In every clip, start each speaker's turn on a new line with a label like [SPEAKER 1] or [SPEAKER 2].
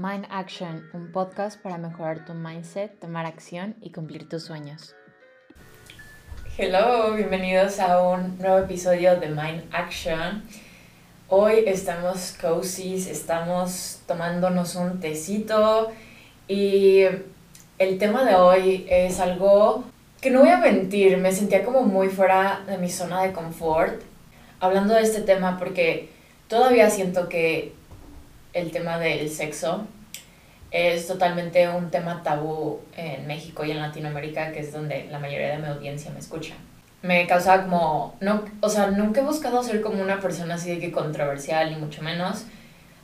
[SPEAKER 1] Mind Action, un podcast para mejorar tu mindset, tomar acción y cumplir tus sueños.
[SPEAKER 2] Hello, bienvenidos a un nuevo episodio de Mind Action. Hoy estamos cozy, estamos tomándonos un tecito y el tema de hoy es algo que no voy a mentir, me sentía como muy fuera de mi zona de confort hablando de este tema porque todavía siento que el tema del sexo es totalmente un tema tabú en México y en Latinoamérica, que es donde la mayoría de mi audiencia me escucha. Me causaba como, no, o sea, nunca he buscado ser como una persona así de que controversial, ni mucho menos.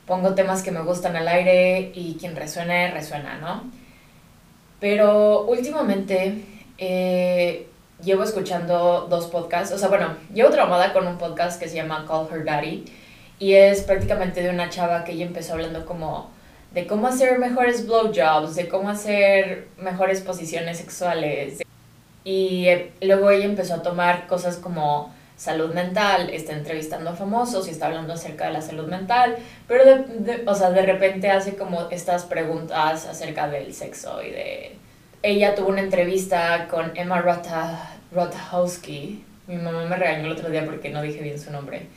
[SPEAKER 2] Pongo temas que me gustan al aire y quien resuene, resuena, ¿no? Pero últimamente eh, llevo escuchando dos podcasts, o sea, bueno, llevo traumada con un podcast que se llama Call Her Daddy y es prácticamente de una chava que ella empezó hablando como de cómo hacer mejores blowjobs, de cómo hacer mejores posiciones sexuales. Y eh, luego ella empezó a tomar cosas como salud mental, está entrevistando a famosos y está hablando acerca de la salud mental, pero de, o sea, de repente hace como estas preguntas acerca del sexo y de ella tuvo una entrevista con Emma Rotahowski. Mi mamá me regañó el otro día porque no dije bien su nombre.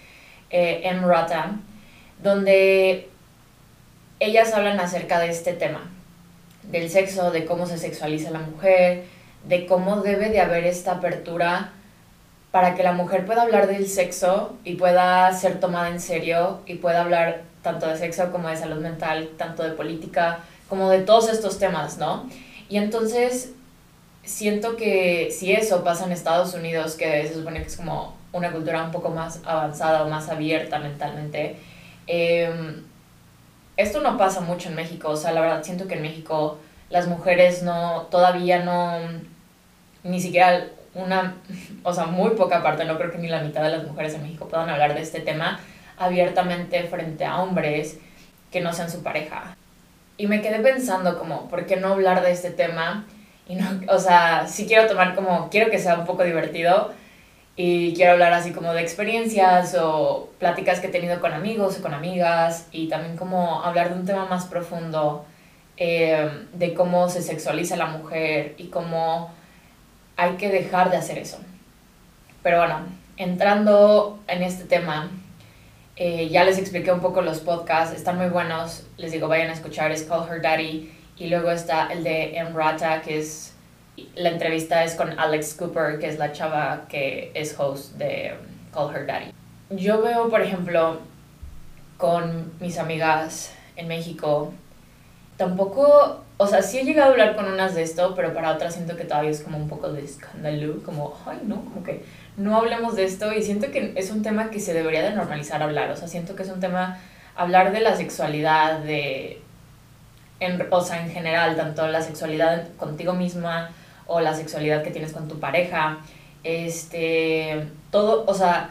[SPEAKER 2] Eh, Emma Rota, donde ellas hablan acerca de este tema, del sexo, de cómo se sexualiza la mujer, de cómo debe de haber esta apertura para que la mujer pueda hablar del sexo y pueda ser tomada en serio y pueda hablar tanto de sexo como de salud mental, tanto de política, como de todos estos temas, ¿no? Y entonces siento que si eso pasa en Estados Unidos, que se supone que es como una cultura un poco más avanzada o más abierta mentalmente, em, esto no pasa mucho en México, o sea, la verdad siento que en México las mujeres no, todavía no, ni siquiera una, o sea, muy poca parte, no creo que ni la mitad de las mujeres en México puedan hablar de este tema abiertamente frente a hombres que no sean su pareja. Y me quedé pensando como, ¿por qué no hablar de este tema? Y no, o sea, sí quiero tomar como, quiero que sea un poco divertido y quiero hablar así como de experiencias o pláticas que he tenido con amigos o con amigas y también como hablar de un tema más profundo eh, de cómo se sexualiza la mujer y cómo hay que dejar de hacer eso. Pero bueno, entrando en este tema, eh, ya les expliqué un poco los podcasts, están muy buenos. Les digo, vayan a escuchar, es Call Her Daddy. Y luego está el de Emrata, que es. La entrevista es con Alex Cooper, que es la chava que es host de Call Her Daddy. Yo veo, por ejemplo, con mis amigas en México, tampoco. O sea, sí he llegado a hablar con unas de esto, pero para otras siento que todavía es como un poco de escándalo, como, ay, no, como que no hablemos de esto y siento que es un tema que se debería de normalizar hablar, o sea, siento que es un tema, hablar de la sexualidad, de, en, o sea, en general, tanto la sexualidad contigo misma o la sexualidad que tienes con tu pareja, este, todo, o sea,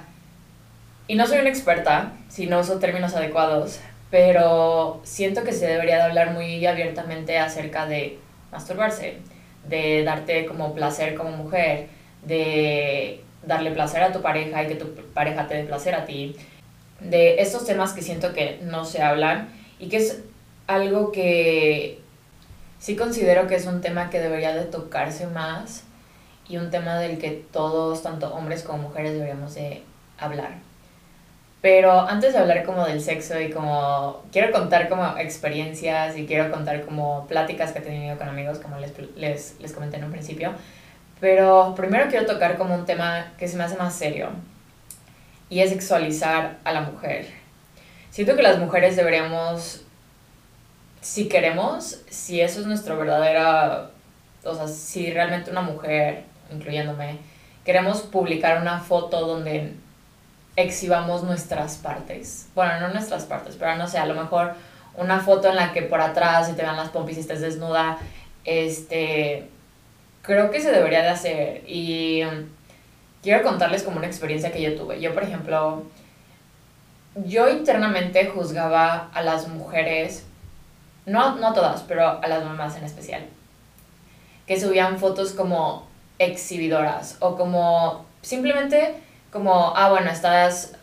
[SPEAKER 2] y no soy una experta, si no uso términos adecuados, pero siento que se debería de hablar muy abiertamente acerca de masturbarse, de darte como placer como mujer, de darle placer a tu pareja y que tu pareja te dé placer a ti, de estos temas que siento que no se hablan y que es algo que sí considero que es un tema que debería de tocarse más y un tema del que todos, tanto hombres como mujeres, deberíamos de hablar. Pero antes de hablar como del sexo y como quiero contar como experiencias y quiero contar como pláticas que he tenido con amigos, como les, les, comenté en un principio, pero primero quiero tocar como un tema que se me hace más serio y es sexualizar a la mujer. Siento que las mujeres deberíamos, si queremos, si eso es nuestro verdadero, o sea, si realmente una mujer, incluyéndome, queremos publicar una foto donde exhibamos nuestras partes. Bueno, no nuestras partes, pero no sé, a lo mejor una foto en la que por atrás se te vean las pompis y estés desnuda, este creo que se debería de hacer y um, quiero contarles como una experiencia que yo tuve. Yo, por ejemplo, yo internamente juzgaba a las mujeres, no, no todas, pero a las mamás en especial, que subían fotos como exhibidoras o como simplemente como, ah, bueno, estás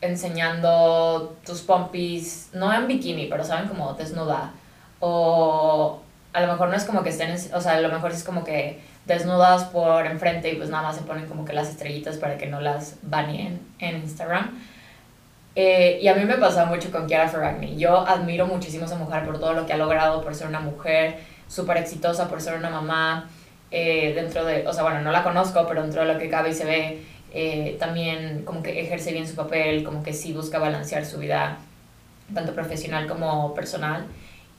[SPEAKER 2] enseñando tus pompis, no en bikini, pero saben como desnuda o a lo mejor no es como que estén, o sea, a lo mejor es como que desnudas por enfrente y pues nada más se ponen como que las estrellitas para que no las baneen en Instagram. Eh, y a mí me pasa mucho con Chiara Ferragni. Yo admiro muchísimo a esa mujer por todo lo que ha logrado, por ser una mujer súper exitosa, por ser una mamá, eh, dentro de, o sea, bueno, no la conozco, pero dentro de lo que cabe y se ve, eh, también como que ejerce bien su papel, como que sí busca balancear su vida, tanto profesional como personal.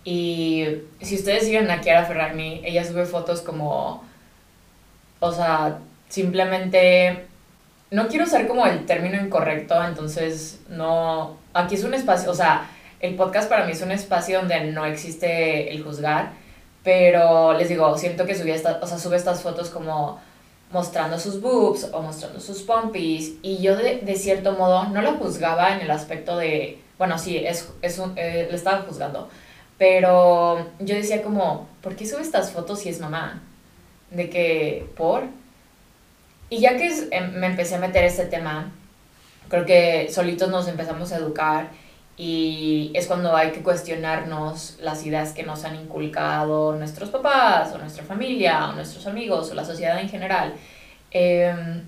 [SPEAKER 2] Y si ustedes siguen a Chiara Ferragni, ella sube fotos como, o sea, simplemente, no quiero usar como el término incorrecto, entonces no, aquí es un espacio, o sea, el podcast para mí es un espacio donde no existe el juzgar, pero les digo, siento que subía esta, o sea, sube estas fotos como mostrando sus boobs o mostrando sus pompies y yo de, de cierto modo no la juzgaba en el aspecto de, bueno, sí, es, es un, eh, le estaba juzgando, pero yo decía como, ¿por qué sube estas fotos si es mamá? De que, ¿por? Y ya que em, me empecé a meter este tema, creo que solitos nos empezamos a educar y es cuando hay que cuestionarnos las ideas que nos han inculcado nuestros papás o nuestra familia o nuestros amigos o la sociedad en general. Em,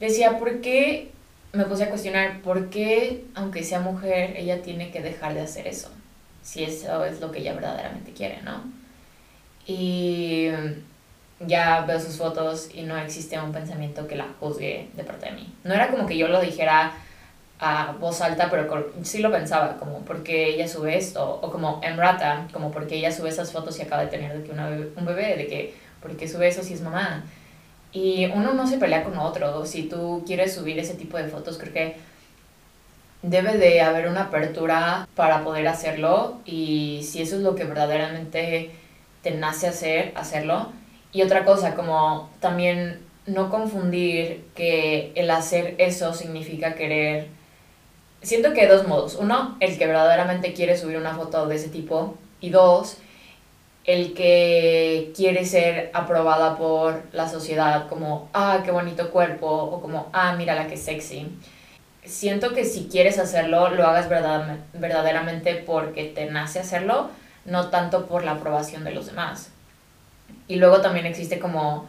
[SPEAKER 2] decía, ¿por qué? Me puse a cuestionar, ¿por qué, aunque sea mujer, ella tiene que dejar de hacer eso? Si eso es lo que ella verdaderamente quiere, ¿no? Y ya veo sus fotos y no existe un pensamiento que la juzgue de parte de mí. No era como que yo lo dijera a voz alta, pero sí lo pensaba, como porque ella sube esto, o como Emrata, como porque ella sube esas fotos y acaba de tener de que una un bebé, de que porque sube eso si es mamá. Y uno no se pelea con otro, si tú quieres subir ese tipo de fotos, creo que debe de haber una apertura para poder hacerlo y si eso es lo que verdaderamente te nace hacer, hacerlo. Y otra cosa, como también no confundir que el hacer eso significa querer siento que hay dos modos. Uno, el que verdaderamente quiere subir una foto de ese tipo. Y dos, el que quiere ser aprobada por la sociedad como, ah, qué bonito cuerpo, o como, ah, mira la que sexy. Siento que si quieres hacerlo, lo hagas verdaderamente porque te nace hacerlo, no tanto por la aprobación de los demás. Y luego también existe como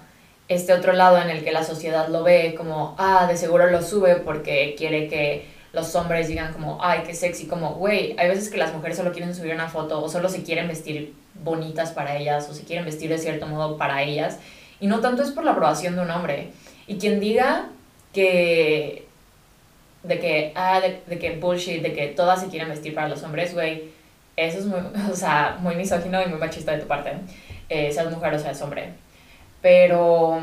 [SPEAKER 2] este otro lado en el que la sociedad lo ve como, ah, de seguro lo sube porque quiere que los hombres digan como, ay, qué sexy, como, güey, hay veces que las mujeres solo quieren subir una foto o solo se quieren vestir bonitas para ellas o se quieren vestir de cierto modo para ellas y no tanto es por la aprobación de un hombre. Y quien diga que, de que, ah, de, que bullshit, de que todas se quieren vestir para los hombres, güey, eso es muy, o sea, muy misógino y muy machista de tu parte, eh, seas mujer o seas hombre. Pero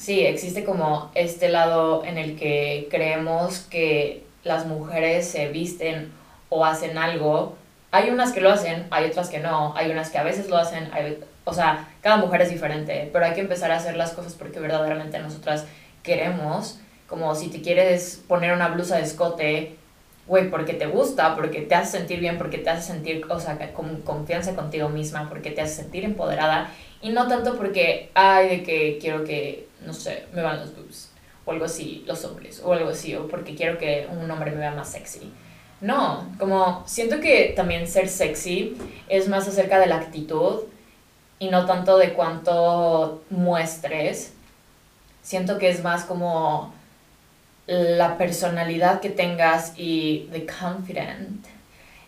[SPEAKER 2] Sí, existe como este lado en el que creemos que las mujeres se visten o hacen algo. Hay unas que lo hacen, hay otras que no, hay unas que a veces lo hacen, o sea, cada mujer es diferente, pero hay que empezar a hacer las cosas porque verdaderamente nosotras queremos, como si te quieres poner una blusa de escote, güey, porque te gusta, porque te hace sentir bien, porque te hace sentir, o sea, con confianza contigo misma, porque te hace sentir empoderada, y no tanto porque, ay, de que quiero que no sé, me van los boobs, o algo así, los hombres, o algo así, o porque quiero que un hombre me vea más sexy. No, como siento que también ser sexy es más acerca de la actitud y no tanto de cuánto muestres. Siento que es más como la personalidad que tengas y the confident.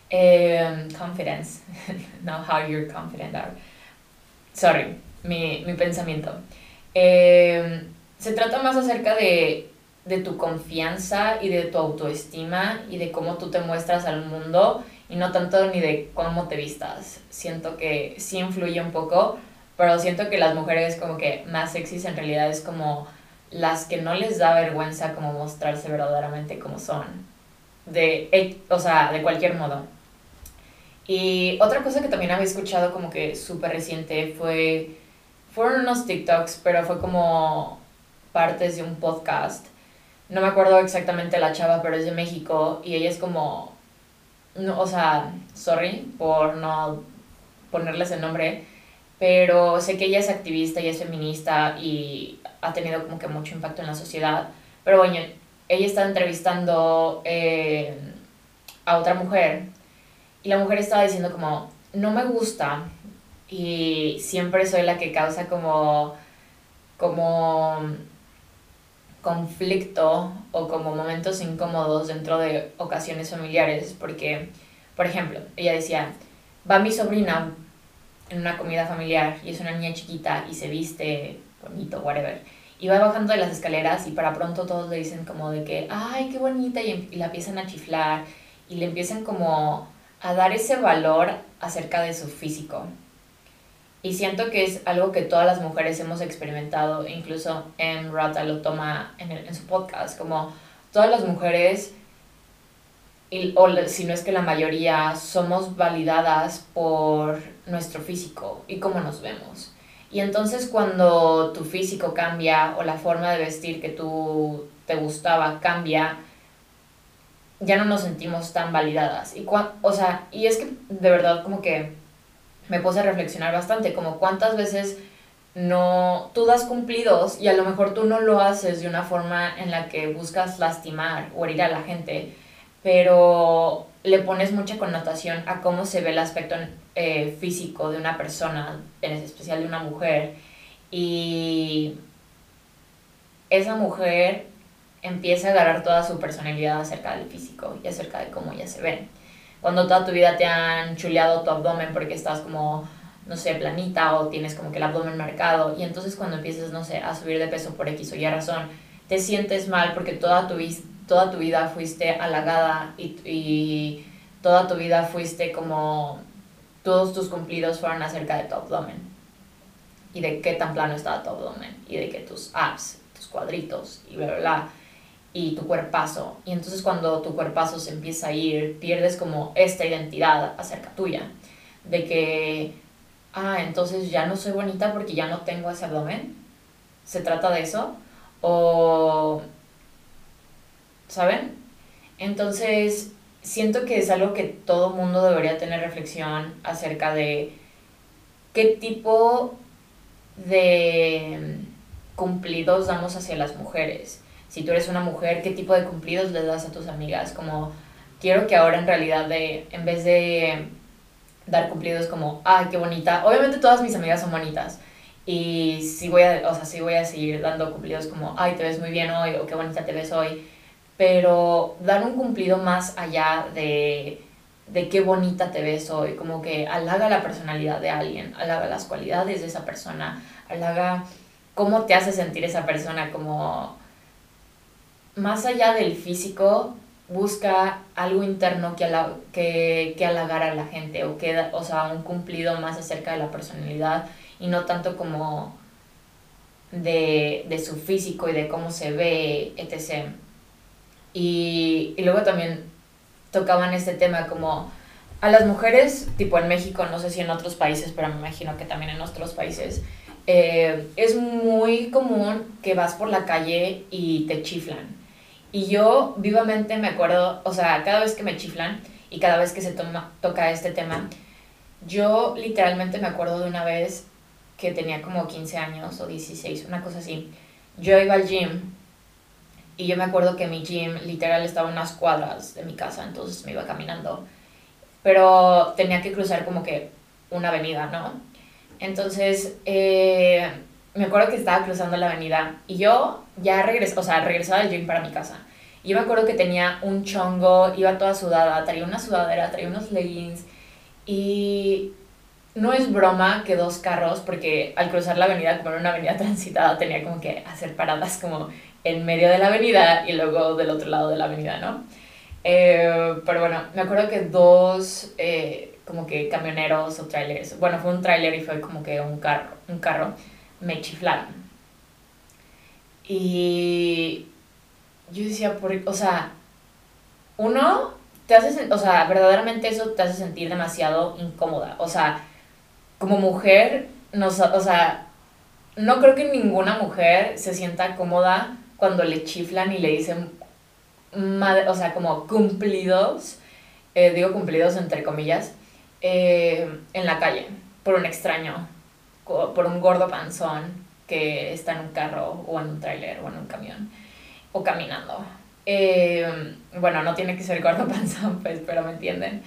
[SPEAKER 2] Eh, confidence, not how you're confident. Sorry, mi, mi pensamiento. Eh, se trata más acerca de, de tu confianza y de tu autoestima y de cómo tú te muestras al mundo y no tanto ni de cómo te vistas. Siento que sí influye un poco, pero siento que las mujeres como que más sexys en realidad es como las que no les da vergüenza como mostrarse verdaderamente como son. De, o sea, de cualquier modo. Y otra cosa que también había escuchado como que súper reciente fue fueron unos TikToks, pero fue como partes de un podcast. No me acuerdo exactamente la chava, pero es de México y ella es como, no, o sea, sorry por no ponerles el nombre, pero sé que ella es activista y es feminista y ha tenido como que mucho impacto en la sociedad. Pero bueno, ella está entrevistando eh, a otra mujer y la mujer estaba diciendo como, no me gusta y siempre soy la que causa como, como conflicto o como momentos incómodos dentro de ocasiones familiares, porque, por ejemplo, ella decía, va mi sobrina en una comida familiar y es una niña chiquita y se viste bonito, whatever. Y va bajando de las escaleras y para pronto todos le dicen como de que, ay, qué bonita, y, y la empiezan a chiflar y le empiezan como a dar ese valor acerca de su físico. Y siento que es algo que todas las mujeres hemos experimentado, incluso en Rata lo toma en, en su podcast, como todas las mujeres, y, o si no es que la mayoría, somos validadas por nuestro físico y cómo nos vemos. Y entonces cuando tu físico cambia o la forma de vestir que tú te gustaba cambia, ya no nos sentimos tan validadas. Y, o sea, y es que de verdad como que me puse a reflexionar bastante, como cuántas veces no, tú das cumplidos y a lo mejor tú no lo haces de una forma en la que buscas lastimar o herir a la gente, pero le pones mucha connotación a cómo se ve el aspecto eh, físico de una persona, en especial de una mujer, y esa mujer empieza a agarrar toda su personalidad acerca del físico y acerca de cómo ella se ve cuando toda tu vida te han chuleado tu abdomen porque estás como, no sé, planita o tienes como que el abdomen marcado y entonces cuando empiezas, no sé, a subir de peso por X o Y razón, te sientes mal porque toda tu, toda tu vida fuiste halagada y, y toda tu vida fuiste como, todos tus cumplidos fueron acerca de tu abdomen y de qué tan plano estaba tu abdomen y de que tus abs, tus cuadritos y bla, bla, bla y tu cuerpazo. Y entonces cuando tu cuerpazo se empieza a ir, pierdes como esta identidad acerca tuya. De que, ah, entonces ya no soy bonita porque ya no tengo ese abdomen. ¿Se trata de eso? O, ¿saben? Entonces, siento que es algo que todo mundo debería tener reflexión acerca de qué tipo de cumplidos damos hacia las mujeres si tú eres una mujer, qué tipo de cumplidos le das a tus amigas, como quiero que ahora en realidad de, en vez de dar cumplidos como, ay, qué bonita, obviamente todas mis amigas son bonitas, y sí voy a, o sea, sí voy a seguir dando cumplidos como, ay, te ves muy bien hoy, o qué bonita te ves hoy, pero dar un cumplido más allá de, de qué bonita te ves hoy, como que halaga la personalidad de alguien, halaga las cualidades de esa persona, halaga cómo te hace sentir esa persona, como más allá del físico, busca algo interno que, que, que halagar a la gente o, que, o sea, un cumplido más acerca de la personalidad y no tanto como de, de su físico y de cómo se ve, etc. Y, y luego también tocaban este tema como a las mujeres, tipo en México, no sé si en otros países, pero me imagino que también en otros países, eh, es muy común que vas por la calle y te chiflan y yo vivamente me acuerdo, o sea, cada vez que me chiflan y cada vez que se toma, toca este tema, yo literalmente me acuerdo de una vez que tenía como 15 años o 16, una cosa así. Yo iba al gym y yo me acuerdo que mi gym literal estaba a unas cuadras de mi casa, entonces me iba caminando. Pero tenía que cruzar como que una avenida, ¿no? Entonces, eh, me acuerdo que estaba cruzando la avenida y yo ya regresé, o sea, regresaba del gym para mi casa. Y yo me acuerdo que tenía un chongo, iba toda sudada, traía una sudadera, traía unos leggings y no es broma que dos carros, porque al cruzar la avenida, como era una avenida transitada, tenía como que hacer paradas como en medio de la avenida y luego del otro lado de la avenida, ¿no? Eh, pero bueno, me acuerdo que dos eh, como que camioneros o trailers, bueno, fue un trailer y fue como que un carro, un carro me chiflaron. Y yo decía, por, o sea, uno, te hace, o sea, verdaderamente eso te hace sentir demasiado incómoda. O sea, como mujer, o sea, no creo que ninguna mujer se sienta cómoda cuando le chiflan y le dicen, madre, o sea, como cumplidos, eh, digo cumplidos entre comillas, eh, en la calle, por un extraño por un gordo panzón que está en un carro o en un tráiler o en un camión o caminando. Eh, bueno, no tiene que ser gordo panzón, pues, pero me entienden.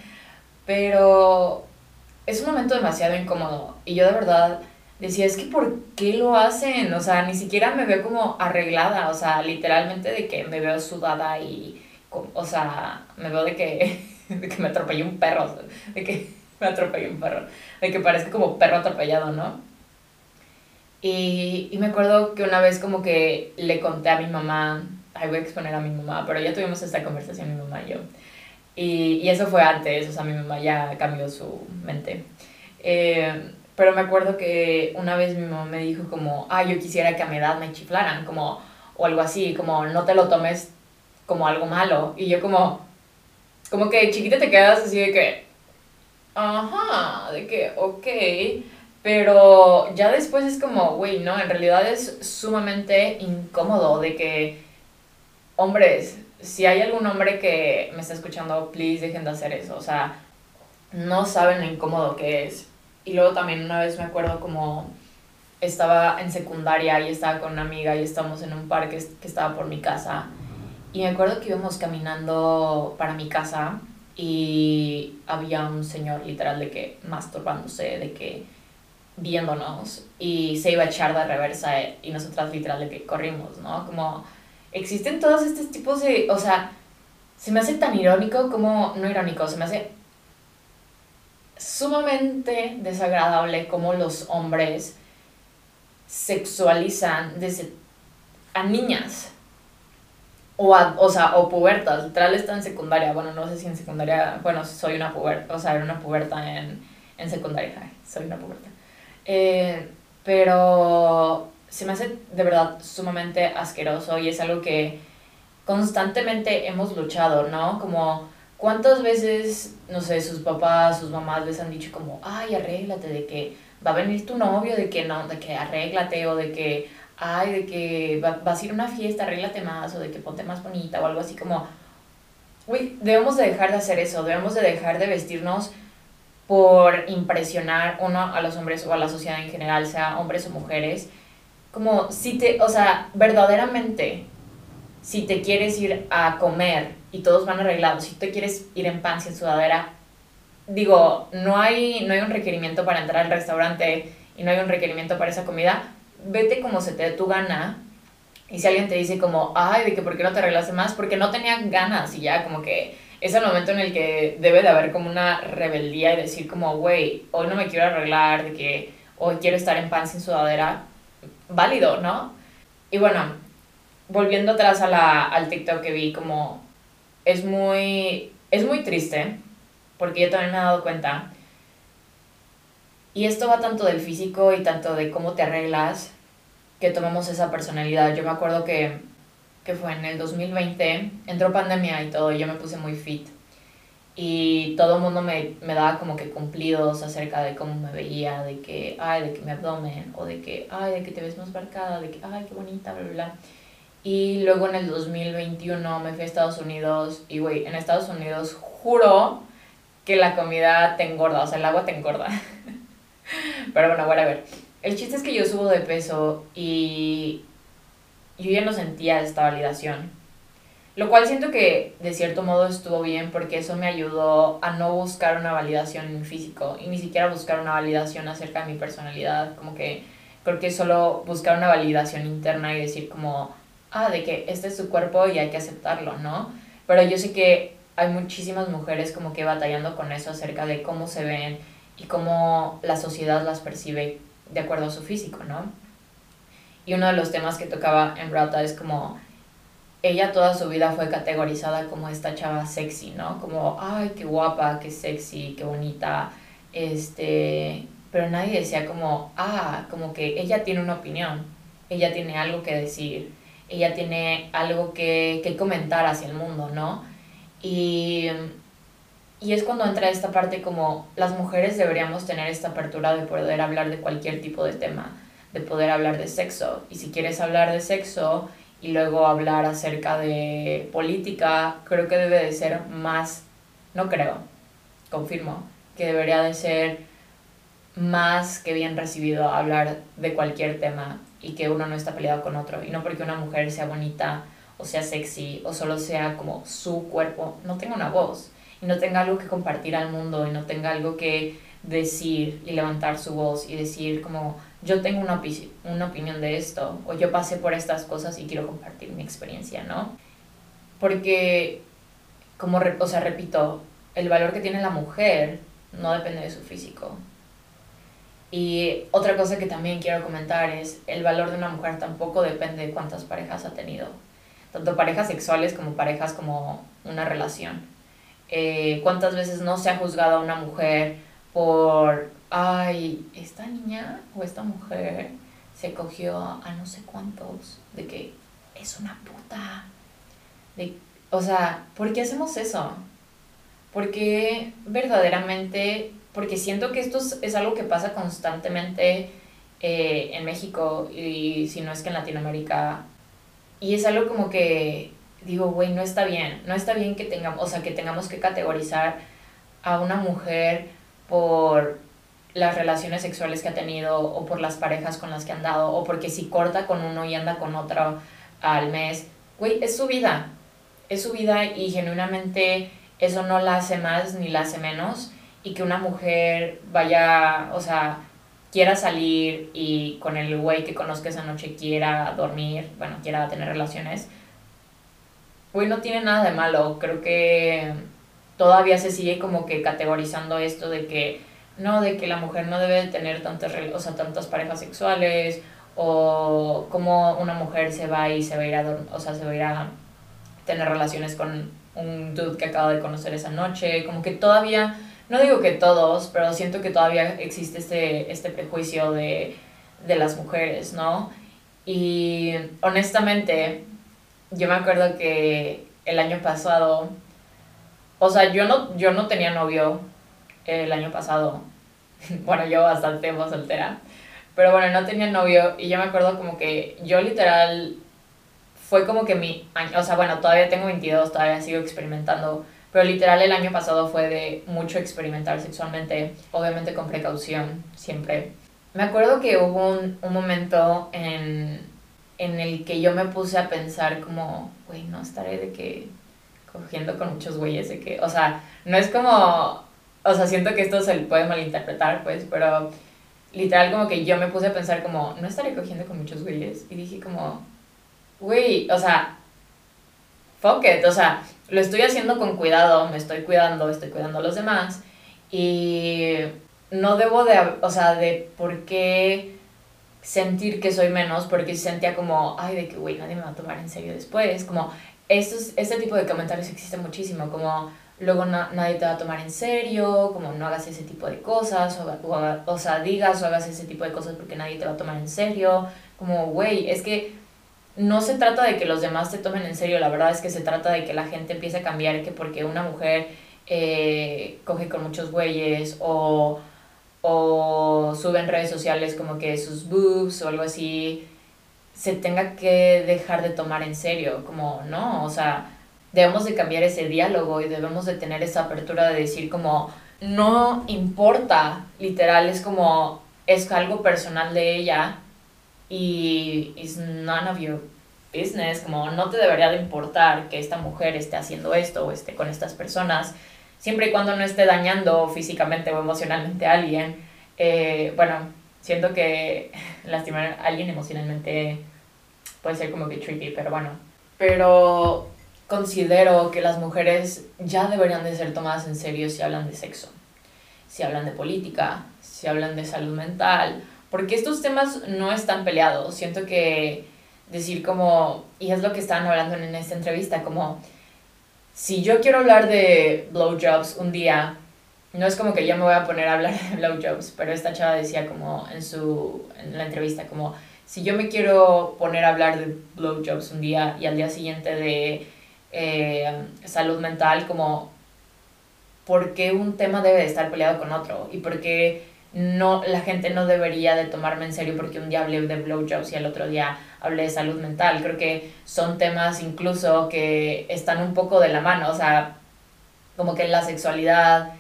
[SPEAKER 2] Pero es un momento demasiado incómodo. Y yo de verdad decía, es que ¿por qué lo hacen? O sea, ni siquiera me veo como arreglada, o sea, literalmente de que me veo sudada y, o sea, me veo de que, de que me atropellé un perro, de que me atropellé un perro, de que parece como perro atropellado, ¿no? Y, y me acuerdo que una vez como que le conté a mi mamá, ay, voy a exponer a mi mamá, pero ya tuvimos esta conversación mi mamá y yo. Y, y eso fue antes, o sea, mi mamá ya cambió su mente. Eh, pero me acuerdo que una vez mi mamá me dijo como, ah, yo quisiera que a mi edad me chiflaran, como, o algo así, como, no te lo tomes como algo malo. Y yo como, como que chiquita te quedas así de que, ajá, de que, ok, pero ya después es como, güey, no, en realidad es sumamente incómodo de que, hombres, si hay algún hombre que me está escuchando, please dejen de hacer eso, o sea, no saben lo incómodo que es y luego también una vez me acuerdo como estaba en secundaria y estaba con una amiga y estábamos en un parque que estaba por mi casa. Y me acuerdo que íbamos caminando para mi casa y había un señor literal de que masturbándose, de que viéndonos y se iba a echar de reversa y nosotras literal de que corrimos, ¿no? Como existen todos estos tipos de, o sea, se me hace tan irónico como, no irónico, se me hace sumamente desagradable como los hombres sexualizan desde a niñas o, o sea, o pubertas, literal está en secundaria, bueno, no sé si en secundaria, bueno, soy una puberta, o sea, era una puberta en, en secundaria, soy una puberta. Eh, pero se me hace de verdad sumamente asqueroso y es algo que constantemente hemos luchado, ¿no? Como ¿Cuántas veces, no sé, sus papás, sus mamás les han dicho como, ay, arréglate, de que va a venir tu novio, de que no, de que arréglate, o de que, ay, de que va, vas a ir a una fiesta, arréglate más, o de que ponte más bonita, o algo así como, uy, debemos de dejar de hacer eso, debemos de dejar de vestirnos por impresionar uno a los hombres o a la sociedad en general, sea hombres o mujeres, como si te, o sea, verdaderamente, si te quieres ir a comer y todos van arreglados. Si tú quieres ir en pants y en sudadera, digo, no hay, no hay un requerimiento para entrar al restaurante y no hay un requerimiento para esa comida, vete como se te dé tu gana. Y si alguien te dice como, ay, de que por qué no te arreglaste más, porque no tenía ganas y ya como que es el momento en el que debe de haber como una rebeldía y decir como, güey, hoy no me quiero arreglar, de que hoy quiero estar en pants sin sudadera, válido, ¿no? Y bueno, volviendo atrás a la, al TikTok que vi como es muy, es muy triste, porque yo también me he dado cuenta. Y esto va tanto del físico y tanto de cómo te arreglas, que tomamos esa personalidad. Yo me acuerdo que, que fue en el 2020, entró pandemia y todo, y yo me puse muy fit. Y todo el mundo me, me daba como que cumplidos acerca de cómo me veía, de que, ay, de que mi abdomen, o de que, ay, de que te ves más marcada, de que, ay, qué bonita, bla, bla, bla. Y luego en el 2021 me fui a Estados Unidos y, güey, en Estados Unidos juro que la comida te engorda, o sea, el agua te engorda. Pero bueno, bueno, a ver. El chiste es que yo subo de peso y yo ya no sentía esta validación. Lo cual siento que de cierto modo estuvo bien porque eso me ayudó a no buscar una validación en físico y ni siquiera buscar una validación acerca de mi personalidad. Como que creo que solo buscar una validación interna y decir como, ah, de que este es su cuerpo y hay que aceptarlo, ¿no? Pero yo sé que hay muchísimas mujeres como que batallando con eso acerca de cómo se ven y cómo la sociedad las percibe de acuerdo a su físico, ¿no? Y uno de los temas que tocaba en Rata es como ella toda su vida fue categorizada como esta chava sexy, ¿no? Como, ay, qué guapa, qué sexy, qué bonita, este, pero nadie decía como, ah, como que ella tiene una opinión, ella tiene algo que decir, ella tiene algo que, que comentar hacia el mundo, ¿no? Y, y es cuando entra esta parte como las mujeres deberíamos tener esta apertura de poder hablar de cualquier tipo de tema, de poder hablar de sexo. Y si quieres hablar de sexo y luego hablar acerca de política, creo que debe de ser más, no creo, confirmo, que debería de ser más que bien recibido hablar de cualquier tema y que uno no está peleado con otro. Y no porque una mujer sea bonita o sea sexy o solo sea como su cuerpo, no tenga una voz y no tenga algo que compartir al mundo y no tenga algo que decir y levantar su voz y decir como yo tengo una, una opinión de esto o yo pasé por estas cosas y quiero compartir mi experiencia, ¿no? Porque, como, o sea, repito, el valor que tiene la mujer no depende de su físico. Y otra cosa que también quiero comentar es el valor de una mujer tampoco depende de cuántas parejas ha tenido, tanto parejas sexuales como parejas como una relación. Eh, ¿Cuántas veces no se ha juzgado a una mujer por, ay, esta niña o esta mujer se cogió a no sé cuántos, de que es una puta, de, o sea, ¿por qué hacemos eso? Porque verdaderamente, porque siento que esto es, algo que pasa constantemente eh, en México y si no es que en Latinoamérica. Y es algo como que digo, güey, no está bien, no está bien que tengamos, o sea, que tengamos que categorizar a una mujer por las relaciones sexuales que ha tenido o por las parejas con las que ha andado o porque si corta con uno y anda con otro al mes, güey, es su vida, es su vida y genuinamente eso no la hace más ni la hace menos y que una mujer vaya, o sea, quiera salir y con el güey que conozca esa noche quiera dormir, bueno, quiera tener relaciones, güey, no tiene nada de malo. Creo que todavía se sigue como que categorizando esto de que, no, de que la mujer no debe tener tantas, o sea, tantas parejas sexuales o como una mujer se va y se va a ir a, o sea, se va a ir a tener relaciones con un dude que acaba de conocer esa noche, como que todavía, no digo que todos, pero siento que todavía existe este, este prejuicio de, de las mujeres, ¿no? Y honestamente, yo me acuerdo que el año pasado, o sea, yo no, yo no tenía novio el año pasado, bueno, yo bastante tiempo soltera, pero bueno, no tenía novio y yo me acuerdo como que yo literal fue como que mi año, o sea, bueno, todavía tengo 22, todavía sigo experimentando, pero literal el año pasado fue de mucho experimentar sexualmente, obviamente con precaución, siempre. Me acuerdo que hubo un, un momento en, en el que yo me puse a pensar como, güey, no estaré de que cogiendo con muchos güeyes, de que, o sea, no es como, o sea, siento que esto se puede malinterpretar, pues, pero literal como que yo me puse a pensar como, no estaré cogiendo con muchos güeyes, y dije como, güey, o sea, fuck it, o sea, lo estoy haciendo con cuidado, me estoy cuidando, estoy cuidando a los demás y no debo de, o sea, de por qué sentir que soy menos porque sentía como, ay, de que, güey, nadie me va a tomar en serio después, como, estos, este tipo de comentarios existe muchísimo, como, luego nadie te va a tomar en serio, como, no hagas ese tipo de cosas, o, o, o sea, digas o hagas ese tipo de cosas porque nadie te va a tomar en serio, como, güey, es que no se trata de que los demás te tomen en serio, la verdad es que se trata de que la gente empiece a cambiar, que porque una mujer eh, coge con muchos güeyes o, o sube en redes sociales como que sus boobs o algo así, se tenga que dejar de tomar en serio, como no, o sea, debemos de cambiar ese diálogo y debemos de tener esa apertura de decir como, no importa, literal, es como, es algo personal de ella y it's none of your business, como no te debería de importar que esta mujer esté haciendo esto o esté con estas personas, siempre y cuando no esté dañando físicamente o emocionalmente a alguien. Eh, bueno, siento que lastimar a alguien emocionalmente puede ser como que tricky, pero bueno. Pero considero que las mujeres ya deberían de ser tomadas en serio si hablan de sexo, si hablan de política, si hablan de salud mental, porque estos temas no están peleados. Siento que decir como, y es lo que estaban hablando en esta entrevista, como si yo quiero hablar de blowjobs un día, no es como que yo me voy a poner a hablar de blowjobs, pero esta chava decía como en su en la entrevista como si yo me quiero poner a hablar de blowjobs un día y al día siguiente de eh, salud mental, como por qué un tema debe de estar peleado con otro y por qué no, la gente no debería de tomarme en serio porque un día hablé de blowjobs y el otro día hablé de salud mental. Creo que son temas incluso que están un poco de la mano, o sea, como que la sexualidad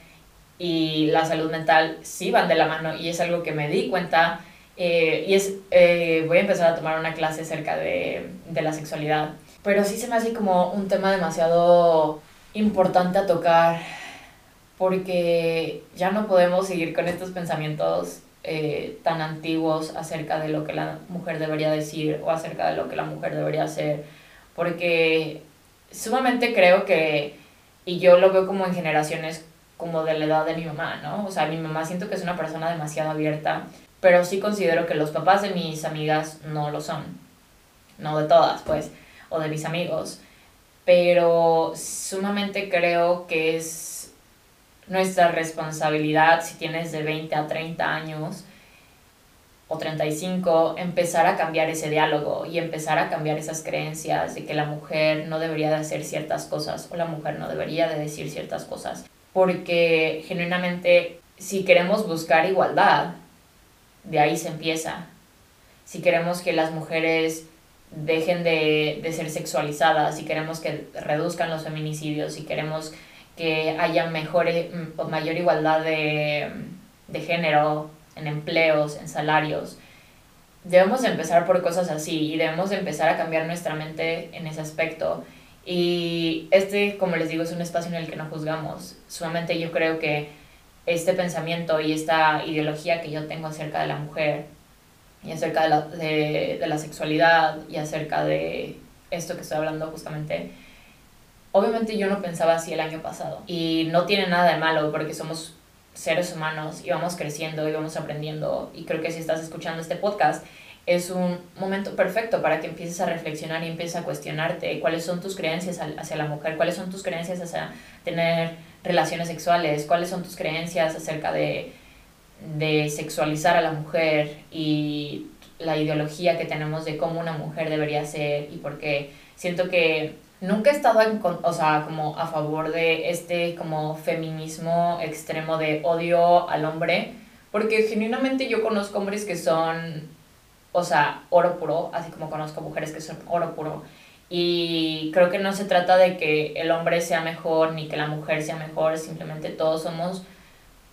[SPEAKER 2] y la salud mental sí van de la mano y es algo que me di cuenta eh, y es, eh, voy a empezar a tomar una clase acerca de, de la sexualidad. Pero sí se me hace como un tema demasiado importante a tocar porque ya no podemos seguir con estos pensamientos eh, tan antiguos acerca de lo que la mujer debería decir o acerca de lo que la mujer debería hacer, porque sumamente creo que, y yo lo veo como en generaciones como de la edad de mi mamá, ¿no? O sea, mi mamá siento que es una persona demasiado abierta, pero sí considero que los papás de mis amigas no lo son, no de todas, pues, o de mis amigos, pero sumamente creo que es nuestra responsabilidad si tienes de 20 a 30 años o 35, empezar a cambiar ese diálogo y empezar a cambiar esas creencias de que la mujer no debería de hacer ciertas cosas o la mujer no debería de decir ciertas cosas. Porque genuinamente, si queremos buscar igualdad, de ahí se empieza. Si queremos que las mujeres dejen de, de ser sexualizadas, si queremos que reduzcan los feminicidios, si queremos que haya mejor, mayor igualdad de, de género en empleos, en salarios, debemos empezar por cosas así y debemos empezar a cambiar nuestra mente en ese aspecto. Y este, como les digo, es un espacio en el que no juzgamos. Solamente yo creo que este pensamiento y esta ideología que yo tengo acerca de la mujer y acerca de, de la sexualidad y acerca de esto que estoy hablando justamente, obviamente yo no pensaba así el año pasado. Y no tiene nada de malo porque somos seres humanos y vamos creciendo y vamos aprendiendo. Y creo que si estás escuchando este podcast, es un momento perfecto para que empieces a reflexionar y empieces a cuestionarte cuáles son tus creencias hacia la mujer, cuáles son tus creencias hacia tener relaciones sexuales, cuáles son tus creencias acerca de, de sexualizar a la mujer y la ideología que tenemos de cómo una mujer debería ser y por qué. Siento que nunca he estado en, o sea, como a favor de este como feminismo extremo de odio al hombre, porque genuinamente yo conozco hombres que son, o sea, oro puro, así como conozco mujeres que son oro puro. Y creo que no se trata de que el hombre sea mejor ni que la mujer sea mejor, simplemente todos somos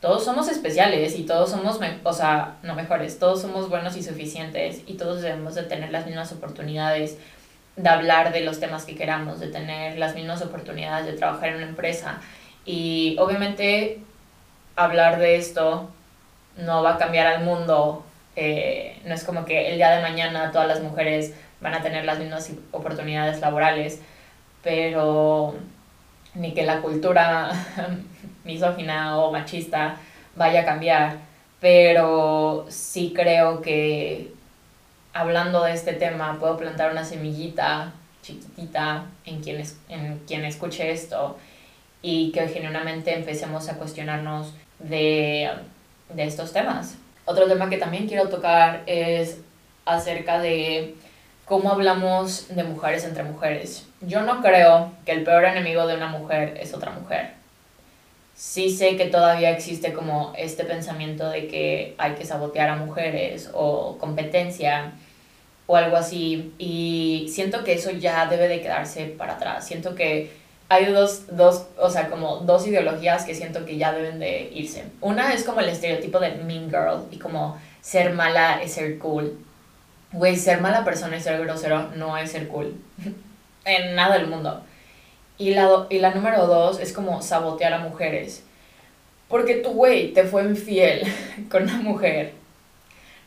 [SPEAKER 2] todos somos especiales y todos somos, o sea, no mejores, todos somos buenos y suficientes y todos debemos de tener las mismas oportunidades de hablar de los temas que queramos, de tener las mismas oportunidades de trabajar en una empresa. Y obviamente hablar de esto no va a cambiar al mundo. Eh, no es como que el día de mañana todas las mujeres van a tener las mismas oportunidades laborales, pero ni que la cultura misógina o machista vaya a cambiar. Pero sí creo que hablando de este tema, puedo plantar una semillita chiquitita en quien, en quien escuche esto y que genuinamente empecemos a cuestionarnos de, de estos temas. Otro tema que también quiero tocar es acerca de cómo hablamos de mujeres entre mujeres. Yo no creo que el peor enemigo de una mujer es otra mujer. Sí sé que todavía existe como este pensamiento de que hay que sabotear a mujeres o competencia o algo así. Y siento que eso ya debe de quedarse para atrás. Siento que hay dos, dos, o sea, como dos ideologías que siento que ya deben de irse. Una es como el estereotipo de mean girl y como ser mala es ser cool. Güey, ser mala persona y ser grosero no es ser cool. en nada del mundo. Y la, y la número dos es como sabotear a mujeres. Porque tu güey te fue infiel con una mujer.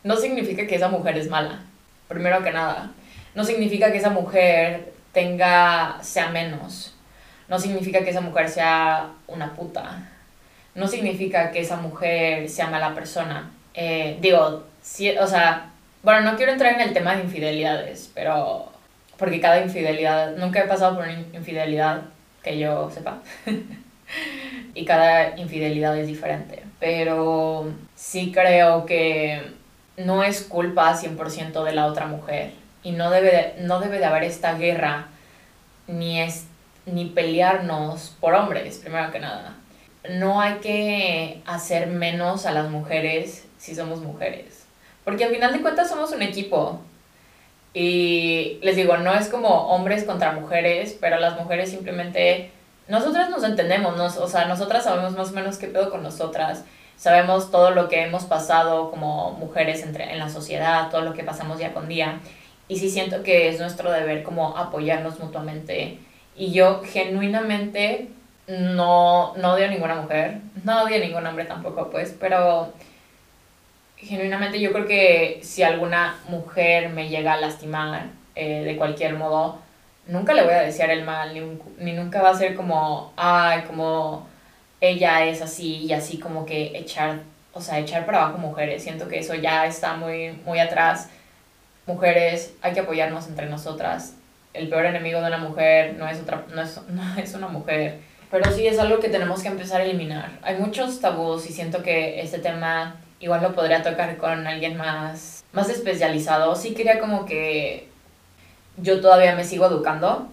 [SPEAKER 2] No significa que esa mujer es mala primero que nada. No significa que esa mujer tenga, sea menos. No significa que esa mujer sea una puta. No significa que esa mujer sea mala persona. Eh, digo, si, o sea, bueno, no quiero entrar en el tema de infidelidades, pero porque cada infidelidad, nunca he pasado por una infidelidad que yo sepa. y cada infidelidad es diferente. Pero sí creo que no es culpa 100% de la otra mujer y no debe de, no debe de haber esta guerra ni, es, ni pelearnos por hombres, primero que nada. No hay que hacer menos a las mujeres si somos mujeres, porque al final de cuentas somos un equipo. Y les digo, no es como hombres contra mujeres, pero las mujeres simplemente, nosotras nos entendemos, nos, o sea, nosotras sabemos más o menos qué pedo con nosotras sabemos todo lo que hemos pasado como mujeres entre, en la sociedad, todo lo que pasamos día con día. Y sí siento que es nuestro deber como apoyarnos mutuamente. Y yo genuinamente no, no odio a ninguna mujer, no odio a ningún hombre tampoco, pues, pero genuinamente yo creo que si alguna mujer me llega a lastimar eh, de cualquier modo, nunca le voy a desear el mal, ni, ni nunca va a ser como, ay, como ella es así y así como que echar, o sea, echar para abajo mujeres. Siento que eso ya está muy, muy atrás. Mujeres, hay que apoyarnos entre nosotras. El peor enemigo de una mujer no es, otra, no es, no es una mujer. Pero sí es algo que tenemos que empezar a eliminar. Hay muchos tabús y siento que este tema igual lo podría tocar con alguien más, más especializado. Sí quería como que yo todavía me sigo educando,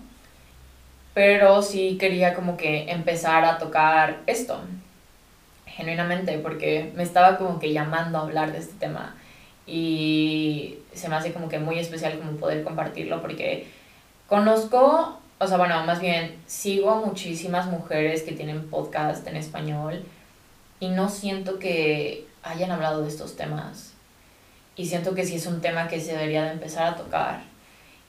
[SPEAKER 2] pero sí quería como que empezar a tocar esto, genuinamente, porque me estaba como que llamando a hablar de este tema y se me hace como que muy especial como poder compartirlo porque conozco, o sea, bueno, más bien sigo a muchísimas mujeres que tienen podcast en español y no siento que hayan hablado de estos temas. Y siento que sí es un tema que se debería de empezar a tocar.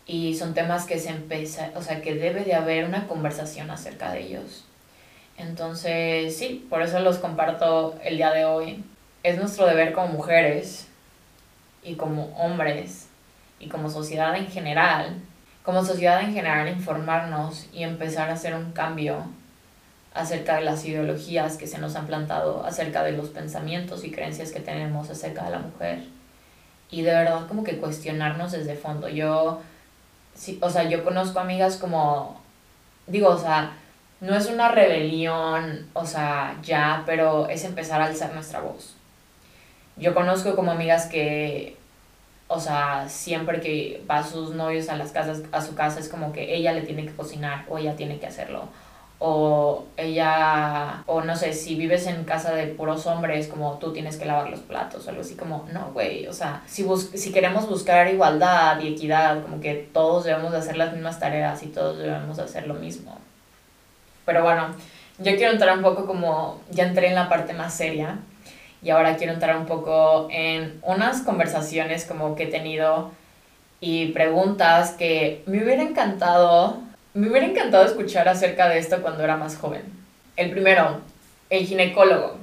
[SPEAKER 2] Y son temas que se empieza, o sea, que debe de haber una conversación acerca de ellos. Entonces, sí, por eso los comparto el día de hoy. Es nuestro deber como mujeres y como hombres y como sociedad en general, como sociedad en general informarnos y empezar a hacer un cambio acerca de las ideologías que se nos han plantado, acerca de los pensamientos y creencias que tenemos acerca de la mujer. Y de verdad como que cuestionarnos desde fondo. Yo, sí, o sea, yo conozco amigas como, digo, o sea, no es una rebelión, o sea, ya, pero es empezar a alzar nuestra voz. Yo conozco como amigas que, o sea, siempre que va a sus novios a las casas, a su casa es como que ella le tiene que cocinar o ella tiene que hacerlo o ella, o no sé, si vives en casa de puros hombres, como tú tienes que lavar los platos o algo así, como, no, güey, o sea, si, si queremos buscar igualdad y equidad, como que todos debemos de hacer las mismas tareas y todos debemos de hacer lo mismo. Pero bueno, yo quiero entrar un poco como, ya entré en la parte más seria y ahora quiero entrar un poco en unas conversaciones como que he tenido y preguntas que me hubiera encantado me hubiera encantado escuchar acerca de esto cuando era más joven. El primero, el ginecólogo.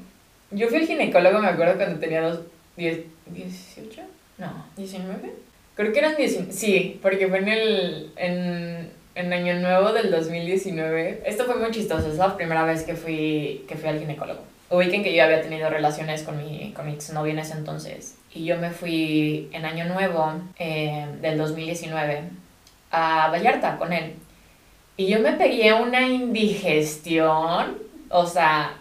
[SPEAKER 2] Yo fui al ginecólogo, me acuerdo cuando tenía dos, diez, 18, no, 19. Creo que eran 19, sí, porque fue en el, en, en Año Nuevo del 2019. Esto fue muy chistoso, es la primera vez que fui, que fui al ginecólogo. Ubiquen que yo había tenido relaciones con mi, con mi exnovio en ese entonces. Y yo me fui en Año Nuevo eh, del 2019 a Vallarta con él. Y yo me pegué una indigestión, o sea,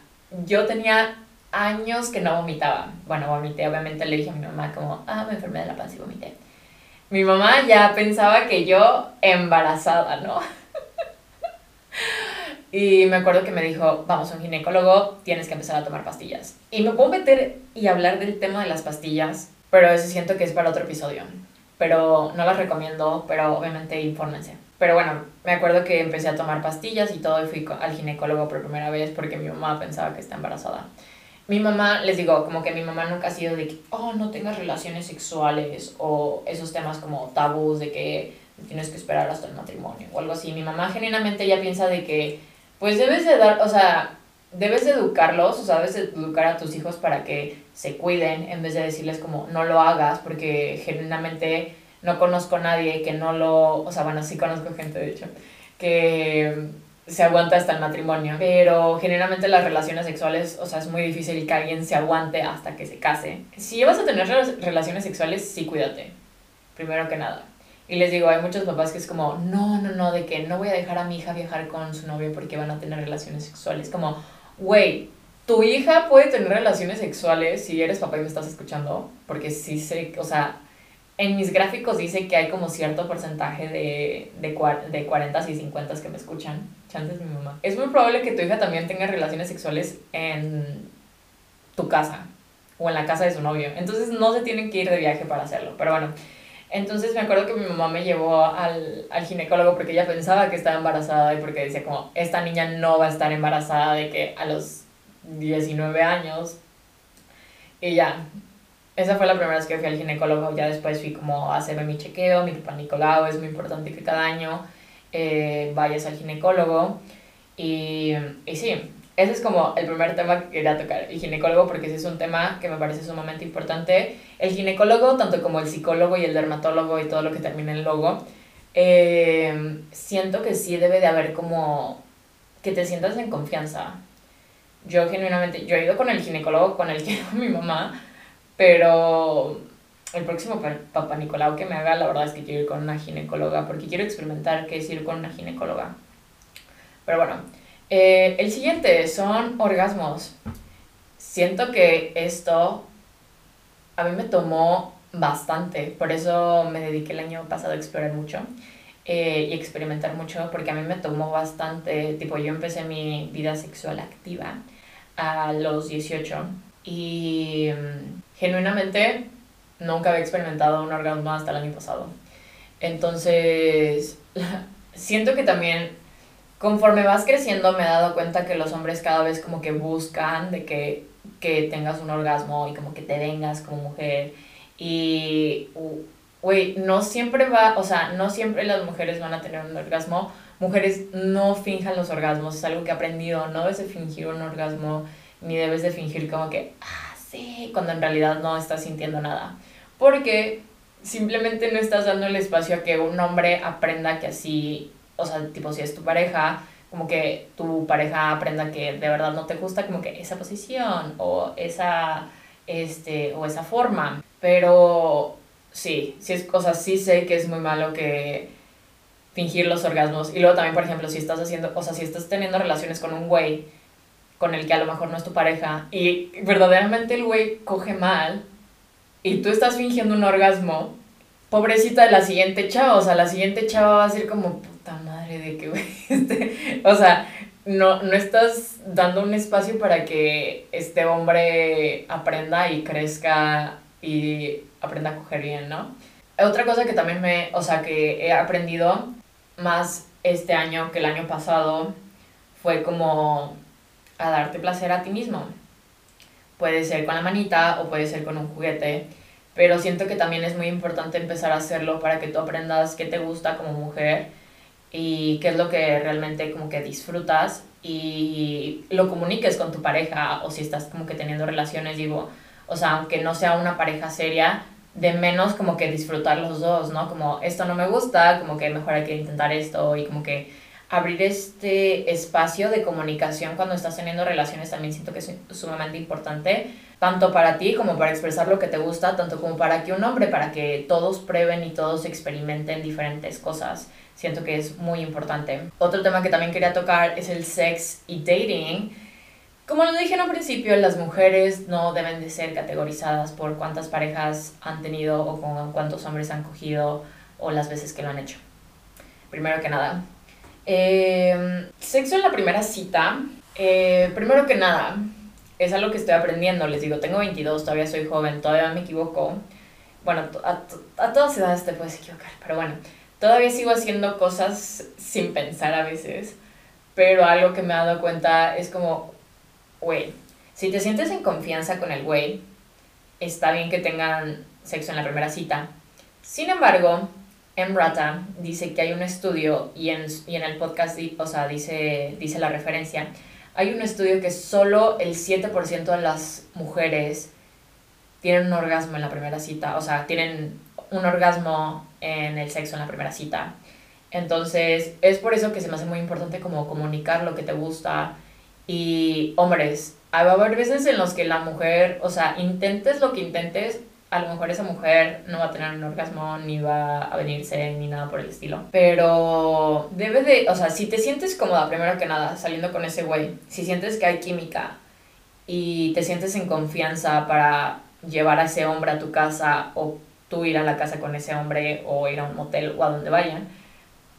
[SPEAKER 2] yo tenía años que no vomitaba. Bueno, vomité, obviamente le dije a mi mamá como, ah, me enfermé de la panza y vomité. Mi mamá ya pensaba que yo embarazada, ¿no? y me acuerdo que me dijo, vamos a un ginecólogo, tienes que empezar a tomar pastillas. Y me puedo meter y hablar del tema de las pastillas, pero eso siento que es para otro episodio. Pero no las recomiendo, pero obviamente infórmense. Pero bueno, me acuerdo que empecé a tomar pastillas y todo y fui al ginecólogo por primera vez porque mi mamá pensaba que está embarazada. Mi mamá, les digo, como que mi mamá nunca ha sido de que, oh, no tengas relaciones sexuales o esos temas como tabús de que tienes que esperar hasta el matrimonio o algo así. Mi mamá genuinamente ya piensa de que, pues debes de dar, o sea, debes de educarlos, o sea, debes de educar a tus hijos para que se cuiden en vez de decirles como, no lo hagas porque genuinamente no conozco a nadie que no lo, o sea, bueno, sí conozco gente de hecho, que se aguanta hasta el matrimonio, pero generalmente las relaciones sexuales, o sea, es muy difícil que alguien se aguante hasta que se case. Si vas a tener relaciones sexuales, sí cuídate, primero que nada. Y les digo, hay muchos papás que es como, no, no, no, de que no voy a dejar a mi hija viajar con su novio porque van a tener relaciones sexuales. Como, güey, tu hija puede tener relaciones sexuales si eres papá y me estás escuchando, porque sí sé, o sea, en mis gráficos dice que hay como cierto porcentaje de, de, de 40 y 50 que me escuchan. Chances mi mamá. Es muy probable que tu hija también tenga relaciones sexuales en tu casa o en la casa de su novio. Entonces no se tienen que ir de viaje para hacerlo. Pero bueno, entonces me acuerdo que mi mamá me llevó al, al ginecólogo porque ella pensaba que estaba embarazada y porque decía como, esta niña no va a estar embarazada de que a los 19 años. Y ya, esa fue la primera vez que fui al ginecólogo, ya después fui como a hacerme mi chequeo, mi papá Nicolau, es muy importante que cada año eh, vayas al ginecólogo. Y, y sí, ese es como el primer tema que quería tocar, el ginecólogo, porque ese es un tema que me parece sumamente importante. El ginecólogo, tanto como el psicólogo y el dermatólogo y todo lo que termina en logo, eh, siento que sí debe de haber como que te sientas en confianza. Yo genuinamente, yo he ido con el ginecólogo con el que mi mamá, pero el próximo papá Nicolau que me haga, la verdad es que quiero ir con una ginecóloga, porque quiero experimentar qué es ir con una ginecóloga. Pero bueno, eh, el siguiente son orgasmos. Siento que esto a mí me tomó bastante, por eso me dediqué el año pasado a explorar mucho eh, y experimentar mucho, porque a mí me tomó bastante, tipo yo empecé mi vida sexual activa a los 18 y mm, genuinamente nunca había experimentado un orgasmo hasta el año pasado. Entonces, siento que también conforme vas creciendo me he dado cuenta que los hombres cada vez como que buscan de que, que tengas un orgasmo y como que te vengas como mujer. Y, güey, no siempre va, o sea, no siempre las mujeres van a tener un orgasmo. Mujeres no finjan los orgasmos, es algo que he aprendido, no debes de fingir un orgasmo, ni debes de fingir como que, ah, sí, cuando en realidad no estás sintiendo nada. Porque simplemente no estás dando el espacio a que un hombre aprenda que así o sea, tipo si es tu pareja, como que tu pareja aprenda que de verdad no te gusta como que esa posición o esa, este, o esa forma. Pero sí, sí es, o sea, sí sé que es muy malo que fingir los orgasmos. Y luego también, por ejemplo, si estás haciendo, o sea, si estás teniendo relaciones con un güey con el que a lo mejor no es tu pareja y verdaderamente el güey coge mal y tú estás fingiendo un orgasmo, pobrecita de la siguiente chava, o sea, la siguiente chava va a ser como, de que, este, o sea, no, no estás dando un espacio para que este hombre aprenda y crezca y aprenda a coger bien, ¿no? Otra cosa que también me, o sea, que he aprendido más este año que el año pasado fue como a darte placer a ti mismo. Puede ser con la manita o puede ser con un juguete, pero siento que también es muy importante empezar a hacerlo para que tú aprendas qué te gusta como mujer y qué es lo que realmente como que disfrutas y lo comuniques con tu pareja o si estás como que teniendo relaciones, digo, o sea, aunque no sea una pareja seria, de menos como que disfrutar los dos, ¿no? Como esto no me gusta, como que mejor hay que intentar esto y como que abrir este espacio de comunicación cuando estás teniendo relaciones también siento que es sumamente importante, tanto para ti como para expresar lo que te gusta, tanto como para que un hombre, para que todos prueben y todos experimenten diferentes cosas siento que es muy importante. Otro tema que también quería tocar es el sex y dating. Como lo dije en un principio, las mujeres no deben de ser categorizadas por cuántas parejas han tenido o con cuántos hombres han cogido o las veces que lo han hecho. Primero que nada. Eh, sexo en la primera cita. Eh, primero que nada, es algo que estoy aprendiendo. Les digo, tengo 22, todavía soy joven, todavía me equivoco. Bueno, a, a todas edades te puedes equivocar, pero bueno Todavía sigo haciendo cosas sin pensar a veces, pero algo que me he dado cuenta es como, güey, si te sientes en confianza con el güey, está bien que tengan sexo en la primera cita. Sin embargo, Emrata dice que hay un estudio, y en, y en el podcast, o sea, dice, dice la referencia, hay un estudio que solo el 7% de las mujeres tienen un orgasmo en la primera cita, o sea, tienen un orgasmo en el sexo en la primera cita. Entonces, es por eso que se me hace muy importante como comunicar lo que te gusta. Y hombres, va a haber veces en los que la mujer, o sea, intentes lo que intentes, a lo mejor esa mujer no va a tener un orgasmo, ni va a venirse, ni nada por el estilo. Pero debe de, o sea, si te sientes cómoda, primero que nada, saliendo con ese güey, si sientes que hay química y te sientes en confianza para llevar a ese hombre a tu casa o tú ir a la casa con ese hombre o ir a un motel o a donde vayan,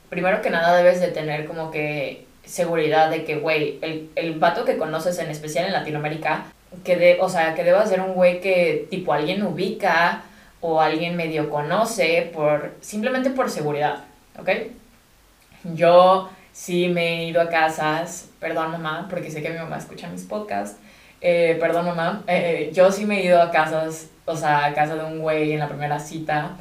[SPEAKER 2] primero que nada debes de tener como que seguridad de que, güey, el, el vato que conoces, en especial en Latinoamérica, que de, o sea, que deba ser un güey que tipo alguien ubica o alguien medio conoce por simplemente por seguridad, ¿ok? Yo sí me he ido a casas, perdón mamá, porque sé que mi mamá escucha mis podcasts, eh, perdón mamá, eh, yo sí me he ido a casas o sea, a casa de un güey en la primera cita,